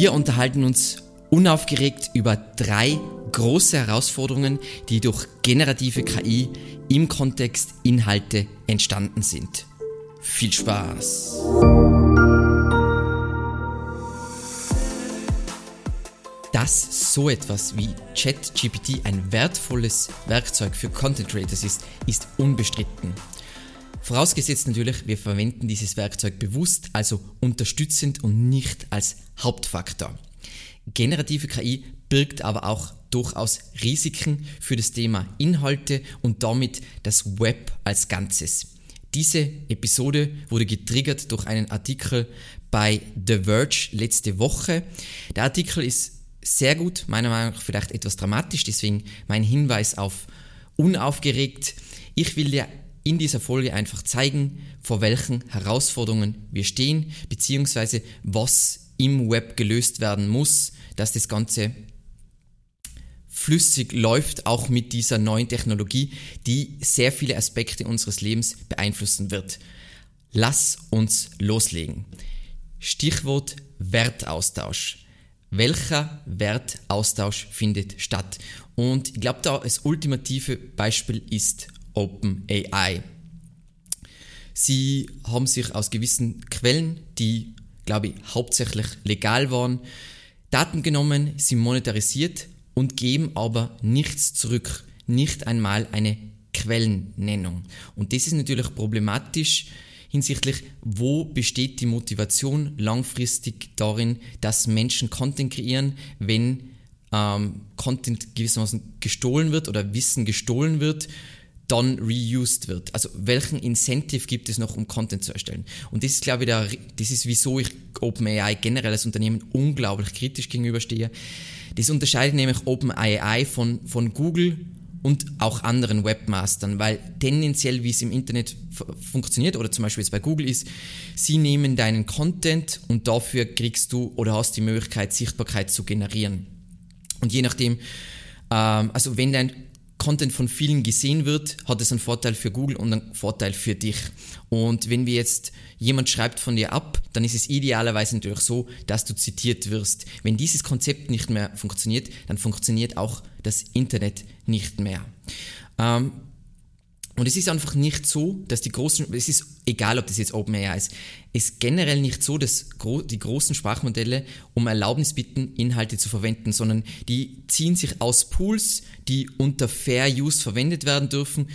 Wir unterhalten uns unaufgeregt über drei große Herausforderungen, die durch generative KI im Kontext Inhalte entstanden sind. Viel Spaß! Dass so etwas wie ChatGPT ein wertvolles Werkzeug für Content Creators ist, ist unbestritten. Vorausgesetzt natürlich, wir verwenden dieses Werkzeug bewusst, also unterstützend und nicht als Hauptfaktor. Generative KI birgt aber auch durchaus Risiken für das Thema Inhalte und damit das Web als Ganzes. Diese Episode wurde getriggert durch einen Artikel bei The Verge letzte Woche. Der Artikel ist sehr gut, meiner Meinung nach vielleicht etwas dramatisch, deswegen mein Hinweis auf unaufgeregt. Ich will dir in dieser Folge einfach zeigen, vor welchen Herausforderungen wir stehen, beziehungsweise was im Web gelöst werden muss, dass das Ganze flüssig läuft, auch mit dieser neuen Technologie, die sehr viele Aspekte unseres Lebens beeinflussen wird. Lass uns loslegen. Stichwort Wertaustausch. Welcher Wertaustausch findet statt? Und ich glaube, da das ultimative Beispiel ist OpenAI. Sie haben sich aus gewissen Quellen, die, glaube ich, hauptsächlich legal waren, Daten genommen, sie monetarisiert und geben aber nichts zurück, nicht einmal eine Quellennennung. Und das ist natürlich problematisch hinsichtlich, wo besteht die Motivation langfristig darin, dass Menschen Content kreieren, wenn ähm, Content gewissermaßen gestohlen wird oder Wissen gestohlen wird dann reused wird. Also welchen Incentive gibt es noch, um Content zu erstellen? Und das ist, glaube ich, der, das ist, wieso ich OpenAI generell als Unternehmen unglaublich kritisch gegenüberstehe. Das unterscheidet nämlich OpenAI von, von Google und auch anderen Webmastern, weil tendenziell, wie es im Internet funktioniert oder zum Beispiel es bei Google ist, sie nehmen deinen Content und dafür kriegst du oder hast die Möglichkeit, Sichtbarkeit zu generieren. Und je nachdem, ähm, also wenn dein Content von vielen gesehen wird, hat es einen Vorteil für Google und einen Vorteil für dich. Und wenn wir jetzt jemand schreibt von dir ab, dann ist es idealerweise natürlich so, dass du zitiert wirst. Wenn dieses Konzept nicht mehr funktioniert, dann funktioniert auch das Internet nicht mehr. Ähm, und es ist einfach nicht so, dass die großen, es ist egal, ob das jetzt OpenAI ist, ist generell nicht so, dass die großen Sprachmodelle um Erlaubnis bitten, Inhalte zu verwenden, sondern die ziehen sich aus Pools, die unter Fair Use verwendet werden dürfen,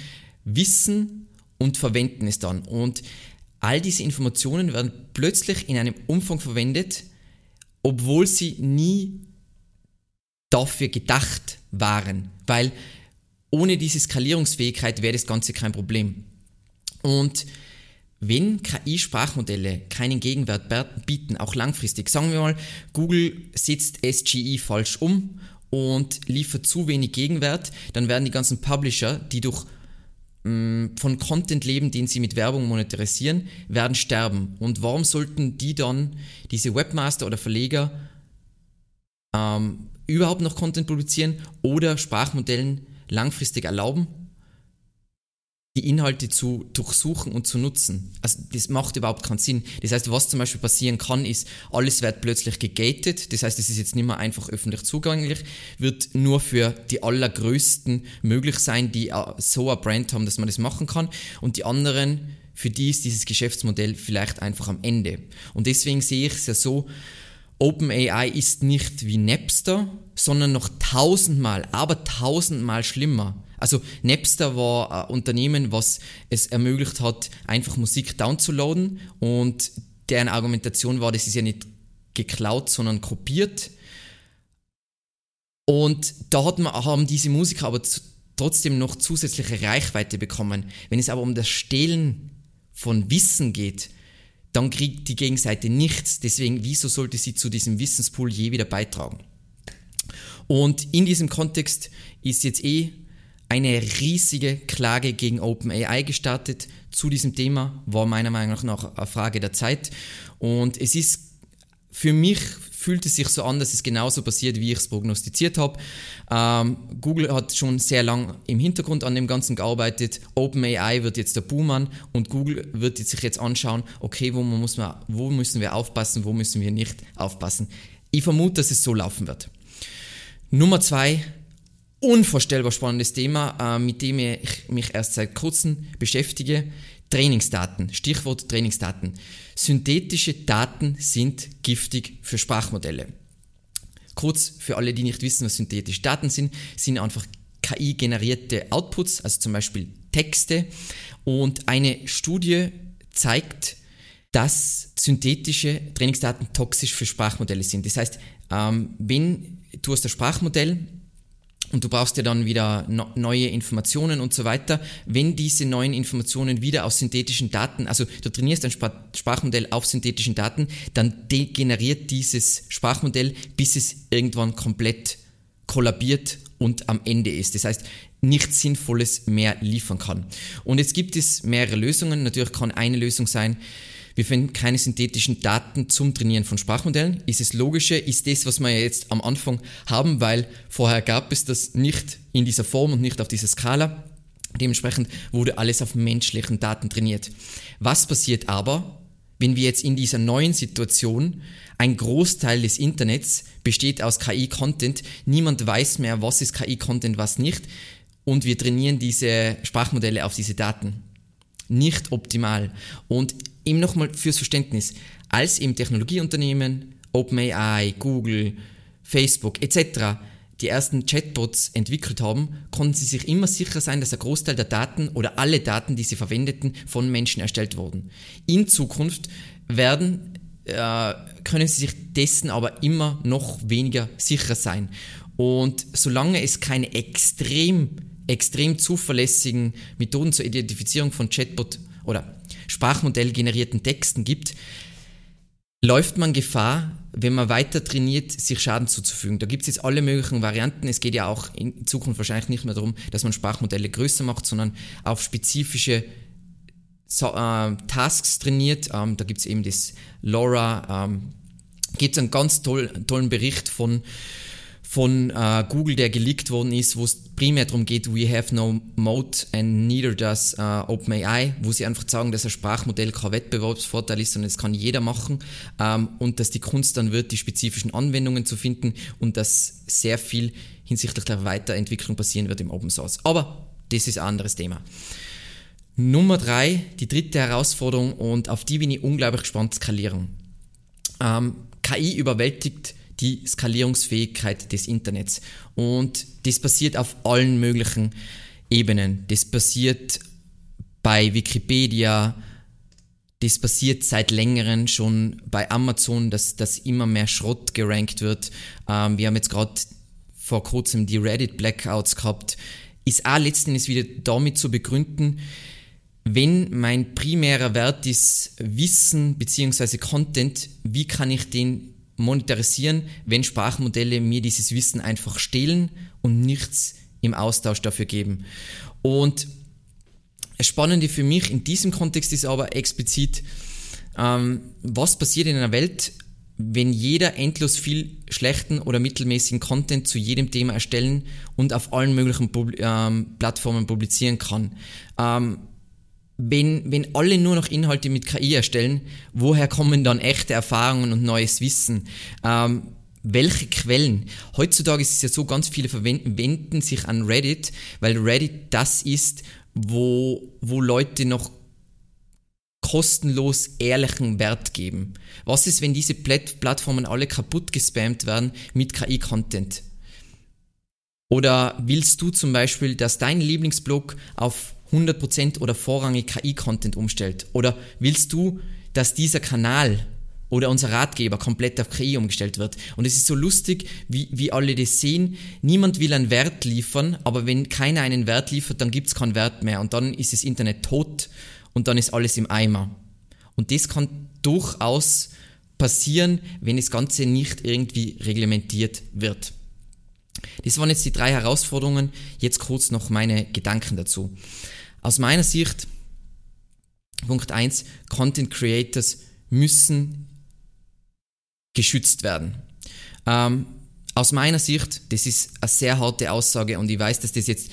wissen und verwenden es dann. Und all diese Informationen werden plötzlich in einem Umfang verwendet, obwohl sie nie dafür gedacht waren, weil ohne diese Skalierungsfähigkeit wäre das Ganze kein Problem. Und wenn KI-Sprachmodelle keinen Gegenwert bieten, auch langfristig, sagen wir mal, Google setzt SGE falsch um und liefert zu wenig Gegenwert, dann werden die ganzen Publisher, die durch mm, von Content leben, den sie mit Werbung monetarisieren, werden sterben. Und warum sollten die dann, diese Webmaster oder Verleger, ähm, überhaupt noch Content produzieren oder Sprachmodellen langfristig erlauben, die Inhalte zu durchsuchen und zu nutzen. Also das macht überhaupt keinen Sinn. Das heißt, was zum Beispiel passieren kann, ist, alles wird plötzlich gegated. Das heißt, es ist jetzt nicht mehr einfach öffentlich zugänglich, wird nur für die allergrößten möglich sein, die so eine Brand haben, dass man das machen kann. Und die anderen, für die ist dieses Geschäftsmodell vielleicht einfach am Ende. Und deswegen sehe ich es ja so, OpenAI ist nicht wie Napster, sondern noch tausendmal, aber tausendmal schlimmer. Also Napster war ein Unternehmen, was es ermöglicht hat, einfach Musik downzuladen und deren Argumentation war, das ist ja nicht geklaut, sondern kopiert. Und da hat man, haben diese Musiker aber trotzdem noch zusätzliche Reichweite bekommen. Wenn es aber um das Stehlen von Wissen geht, dann kriegt die Gegenseite nichts. Deswegen, wieso sollte sie zu diesem Wissenspool je wieder beitragen? Und in diesem Kontext ist jetzt eh eine riesige Klage gegen OpenAI gestartet. Zu diesem Thema war meiner Meinung nach eine Frage der Zeit. Und es ist für mich fühlt es sich so an, dass es genauso passiert, wie ich es prognostiziert habe. Ähm, Google hat schon sehr lang im Hintergrund an dem Ganzen gearbeitet. OpenAI wird jetzt der Boomer und Google wird sich jetzt anschauen, okay, wo, muss man, wo müssen wir aufpassen, wo müssen wir nicht aufpassen. Ich vermute, dass es so laufen wird. Nummer zwei, unvorstellbar spannendes Thema, äh, mit dem ich mich erst seit kurzem beschäftige. Trainingsdaten. Stichwort Trainingsdaten. Synthetische Daten sind giftig für Sprachmodelle. Kurz für alle, die nicht wissen, was synthetische Daten sind, sind einfach KI-generierte Outputs, also zum Beispiel Texte. Und eine Studie zeigt, dass synthetische Trainingsdaten toxisch für Sprachmodelle sind. Das heißt, ähm, wenn du hast ein Sprachmodell und du brauchst ja dann wieder no neue Informationen und so weiter. Wenn diese neuen Informationen wieder aus synthetischen Daten, also du trainierst ein Sprachmodell auf synthetischen Daten, dann degeneriert dieses Sprachmodell, bis es irgendwann komplett kollabiert und am Ende ist. Das heißt, nichts Sinnvolles mehr liefern kann. Und jetzt gibt es mehrere Lösungen. Natürlich kann eine Lösung sein, wir finden keine synthetischen Daten zum Trainieren von Sprachmodellen. Ist es logische, ist das, was wir jetzt am Anfang haben, weil vorher gab es das nicht in dieser Form und nicht auf dieser Skala. Dementsprechend wurde alles auf menschlichen Daten trainiert. Was passiert aber, wenn wir jetzt in dieser neuen Situation ein Großteil des Internets besteht aus KI-Content, niemand weiß mehr, was ist KI-Content, was nicht, und wir trainieren diese Sprachmodelle auf diese Daten. Nicht optimal. Und eben nochmal fürs Verständnis, als eben Technologieunternehmen, OpenAI, Google, Facebook etc. die ersten Chatbots entwickelt haben, konnten sie sich immer sicher sein, dass ein Großteil der Daten oder alle Daten, die sie verwendeten, von Menschen erstellt wurden. In Zukunft werden, äh, können sie sich dessen aber immer noch weniger sicher sein. Und solange es keine extrem, extrem zuverlässigen Methoden zur Identifizierung von Chatbot oder Sprachmodell generierten Texten gibt, läuft man Gefahr, wenn man weiter trainiert, sich Schaden zuzufügen. Da gibt es jetzt alle möglichen Varianten. Es geht ja auch in Zukunft wahrscheinlich nicht mehr darum, dass man Sprachmodelle größer macht, sondern auf spezifische so, äh, Tasks trainiert. Ähm, da gibt es eben das LoRa. Ähm, gibt es einen ganz toll, tollen Bericht von von äh, Google, der geleakt worden ist, wo es primär darum geht, we have no mode and neither does uh, OpenAI, wo sie einfach sagen, dass ein Sprachmodell kein Wettbewerbsvorteil ist, sondern das kann jeder machen ähm, und dass die Kunst dann wird, die spezifischen Anwendungen zu finden und dass sehr viel hinsichtlich der Weiterentwicklung passieren wird im Open Source. Aber das ist ein anderes Thema. Nummer drei, die dritte Herausforderung und auf die bin ich unglaublich gespannt, Skalierung. Ähm, KI überwältigt die Skalierungsfähigkeit des Internets. Und das passiert auf allen möglichen Ebenen. Das passiert bei Wikipedia, das passiert seit längerem schon bei Amazon, dass, dass immer mehr Schrott gerankt wird. Ähm, wir haben jetzt gerade vor kurzem die Reddit Blackouts gehabt. Ist auch letztendlich wieder damit zu begründen, wenn mein primärer Wert ist Wissen bzw. Content, wie kann ich den monetarisieren, wenn Sprachmodelle mir dieses Wissen einfach stehlen und nichts im Austausch dafür geben. Und das Spannende für mich in diesem Kontext ist aber explizit, ähm, was passiert in einer Welt, wenn jeder endlos viel schlechten oder mittelmäßigen Content zu jedem Thema erstellen und auf allen möglichen Pub ähm, Plattformen publizieren kann. Ähm, wenn, wenn alle nur noch Inhalte mit KI erstellen, woher kommen dann echte Erfahrungen und neues Wissen? Ähm, welche Quellen? Heutzutage ist es ja so, ganz viele verwenden sich an Reddit, weil Reddit das ist, wo, wo Leute noch kostenlos ehrlichen Wert geben. Was ist, wenn diese Plattformen alle kaputt gespammt werden mit KI-Content? Oder willst du zum Beispiel, dass dein Lieblingsblog auf 100% oder vorrangig KI-Content umstellt? Oder willst du, dass dieser Kanal oder unser Ratgeber komplett auf KI umgestellt wird? Und es ist so lustig, wie, wie alle das sehen. Niemand will einen Wert liefern, aber wenn keiner einen Wert liefert, dann gibt es keinen Wert mehr und dann ist das Internet tot und dann ist alles im Eimer. Und das kann durchaus passieren, wenn das Ganze nicht irgendwie reglementiert wird. Das waren jetzt die drei Herausforderungen. Jetzt kurz noch meine Gedanken dazu. Aus meiner Sicht, Punkt 1, Content Creators müssen geschützt werden. Ähm, aus meiner Sicht, das ist eine sehr harte Aussage und ich weiß, dass das jetzt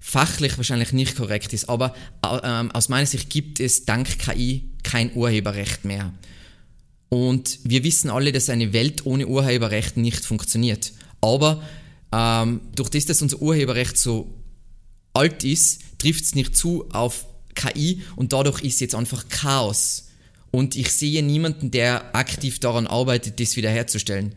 fachlich wahrscheinlich nicht korrekt ist, aber äh, aus meiner Sicht gibt es dank KI kein Urheberrecht mehr. Und wir wissen alle, dass eine Welt ohne Urheberrecht nicht funktioniert. Aber ähm, durch das, dass unser Urheberrecht so alt ist, trifft es nicht zu auf KI und dadurch ist jetzt einfach Chaos. Und ich sehe niemanden, der aktiv daran arbeitet, das wiederherzustellen.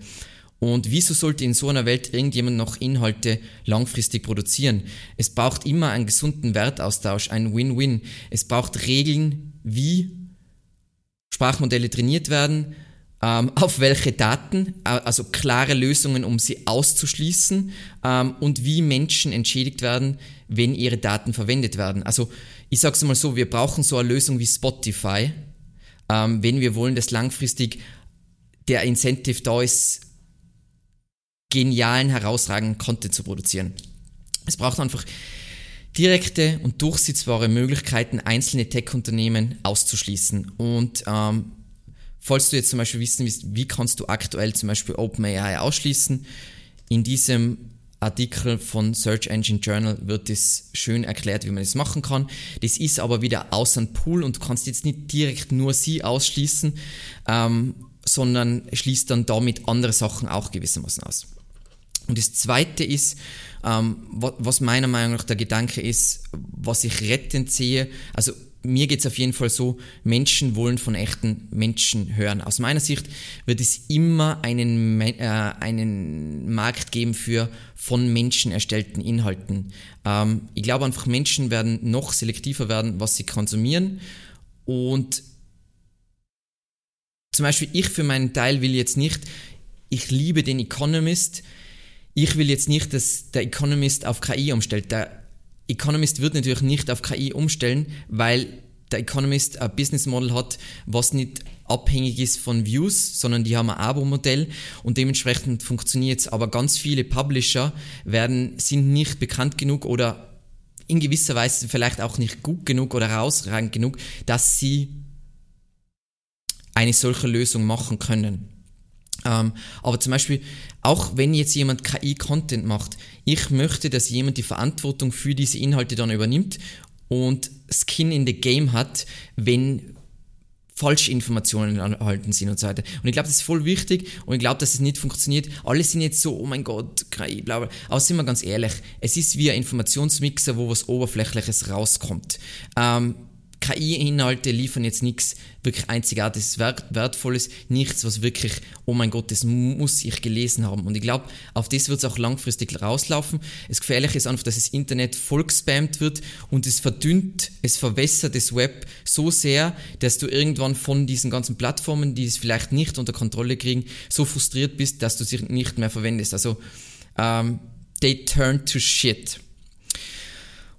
Und wieso sollte in so einer Welt irgendjemand noch Inhalte langfristig produzieren? Es braucht immer einen gesunden Wertaustausch, ein Win-Win. Es braucht Regeln, wie Sprachmodelle trainiert werden, ähm, auf welche Daten, also klare Lösungen, um sie auszuschließen ähm, und wie Menschen entschädigt werden, wenn ihre Daten verwendet werden. Also ich sage es mal so, wir brauchen so eine Lösung wie Spotify, ähm, wenn wir wollen, dass langfristig der Incentive da ist, genialen, herausragenden Content zu produzieren. Es braucht einfach direkte und durchsetzbare Möglichkeiten, einzelne Tech-Unternehmen auszuschließen. Und ähm, falls du jetzt zum Beispiel wissen willst, wie kannst du aktuell zum Beispiel OpenAI ausschließen, in diesem Artikel von Search Engine Journal wird es schön erklärt, wie man das machen kann. Das ist aber wieder außer ein Pool und du kannst jetzt nicht direkt nur sie ausschließen, ähm, sondern schließt dann damit andere Sachen auch gewissermaßen aus. Und das Zweite ist, ähm, was meiner Meinung nach der Gedanke ist, was ich rettend sehe, also mir geht es auf jeden Fall so, Menschen wollen von echten Menschen hören. Aus meiner Sicht wird es immer einen, äh, einen Markt geben für von Menschen erstellten Inhalten. Ähm, ich glaube einfach, Menschen werden noch selektiver werden, was sie konsumieren. Und zum Beispiel ich für meinen Teil will jetzt nicht, ich liebe den Economist, ich will jetzt nicht, dass der Economist auf KI umstellt. Der Economist wird natürlich nicht auf KI umstellen, weil der Economist ein Business Model hat, was nicht abhängig ist von Views, sondern die haben ein Abo-Modell und dementsprechend funktioniert es. Aber ganz viele Publisher werden, sind nicht bekannt genug oder in gewisser Weise vielleicht auch nicht gut genug oder herausragend genug, dass sie eine solche Lösung machen können. Ähm, aber zum Beispiel, auch wenn jetzt jemand KI-Content macht, ich möchte, dass jemand die Verantwortung für diese Inhalte dann übernimmt und Skin in the Game hat, wenn falsche Informationen erhalten sind und so weiter. Und ich glaube, das ist voll wichtig und ich glaube, dass es nicht funktioniert. Alle sind jetzt so, oh mein Gott, KI, bla bla. Aber sind wir ganz ehrlich, es ist wie ein Informationsmixer, wo was Oberflächliches rauskommt. Ähm, KI-Inhalte liefern jetzt nichts wirklich einzigartiges, Wert, wertvolles, nichts, was wirklich, oh mein Gott, das muss ich gelesen haben. Und ich glaube, auf das wird es auch langfristig rauslaufen. Das Gefährliche ist einfach, dass das Internet voll gespammt wird und es verdünnt, es verwässert das Web so sehr, dass du irgendwann von diesen ganzen Plattformen, die es vielleicht nicht unter Kontrolle kriegen, so frustriert bist, dass du sie nicht mehr verwendest. Also, ähm, they turn to shit.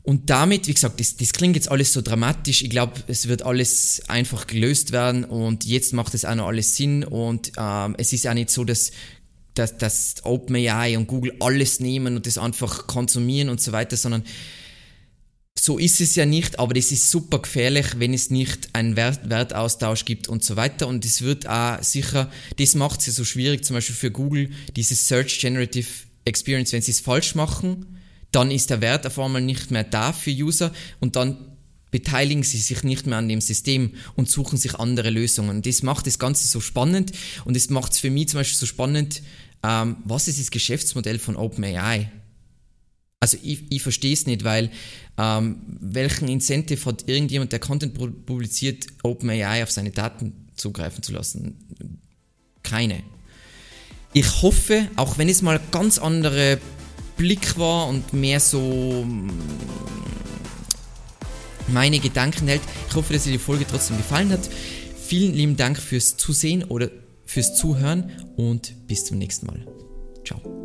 Und damit, wie gesagt, das, das klingt jetzt alles so dramatisch. Ich glaube, es wird alles einfach gelöst werden und jetzt macht es auch noch alles Sinn und ähm, es ist auch nicht so, dass, dass, dass OpenAI und Google alles nehmen und das einfach konsumieren und so weiter, sondern so ist es ja nicht, aber das ist super gefährlich, wenn es nicht einen Wert, Wertaustausch gibt und so weiter. Und es wird auch sicher, das macht es ja so schwierig, zum Beispiel für Google, dieses Search Generative Experience, wenn sie es falsch machen, dann ist der Wert auf einmal nicht mehr da für User und dann beteiligen sie sich nicht mehr an dem System und suchen sich andere Lösungen. Das macht das Ganze so spannend und es macht es für mich zum Beispiel so spannend, ähm, was ist das Geschäftsmodell von OpenAI? Also ich, ich verstehe es nicht, weil ähm, welchen Incentive hat irgendjemand, der Content publiziert, OpenAI auf seine Daten zugreifen zu lassen? Keine. Ich hoffe, auch wenn es mal ganz andere Blick war und mehr so mm, meine Gedanken hält. Ich hoffe, dass dir die Folge trotzdem gefallen hat. Vielen lieben Dank fürs Zusehen oder fürs Zuhören und bis zum nächsten Mal. Ciao.